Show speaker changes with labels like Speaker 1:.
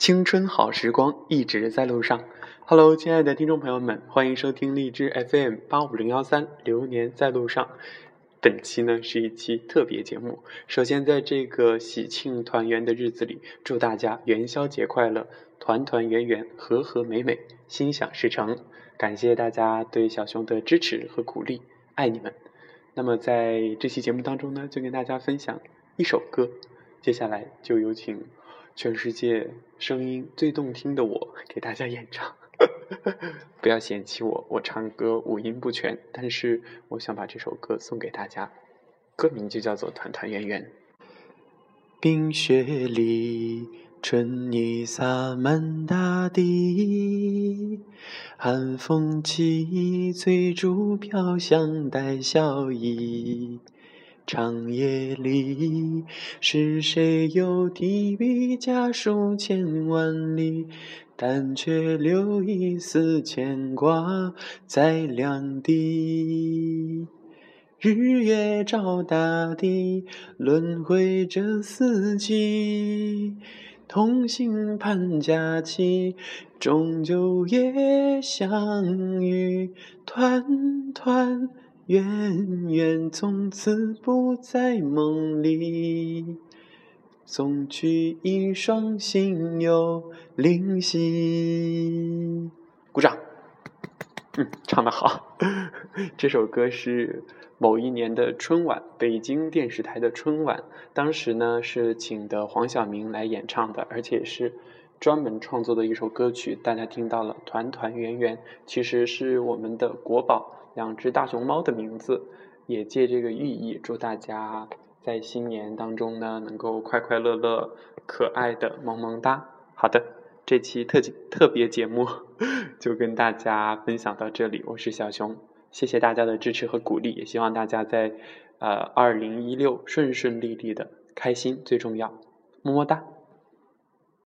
Speaker 1: 青春好时光一直在路上。Hello，亲爱的听众朋友们，欢迎收听荔枝 FM 八五零幺三《流年在路上》。本期呢是一期特别节目。首先，在这个喜庆团圆的日子里，祝大家元宵节快乐，团团圆圆，和和美美，心想事成。感谢大家对小熊的支持和鼓励，爱你们。那么在这期节目当中呢，就跟大家分享一首歌。接下来就有请全世界声音最动听的我给大家演唱。不要嫌弃我，我唱歌五音不全，但是我想把这首歌送给大家，歌名就叫做《团团圆圆》。冰雪里，春意洒满大地，寒风起，翠竹飘香带笑意。长夜里，是谁又提笔家书千万里？但却留一丝牵挂在两地。日月照大地，轮回着四季。同心盼佳期，终究也相遇。团团远远，从此不在梦里。送去一双心有灵犀。鼓掌。嗯，唱得好。这首歌是某一年的春晚，北京电视台的春晚，当时呢是请的黄晓明来演唱的，而且是专门创作的一首歌曲。大家听到了“团团圆圆”，其实是我们的国宝两只大熊猫的名字，也借这个寓意，祝大家。在新年当中呢，能够快快乐乐、可爱的萌萌哒。好的，这期特特别节目 就跟大家分享到这里。我是小熊，谢谢大家的支持和鼓励，也希望大家在呃二零一六顺顺利利的，开心最重要，么么哒。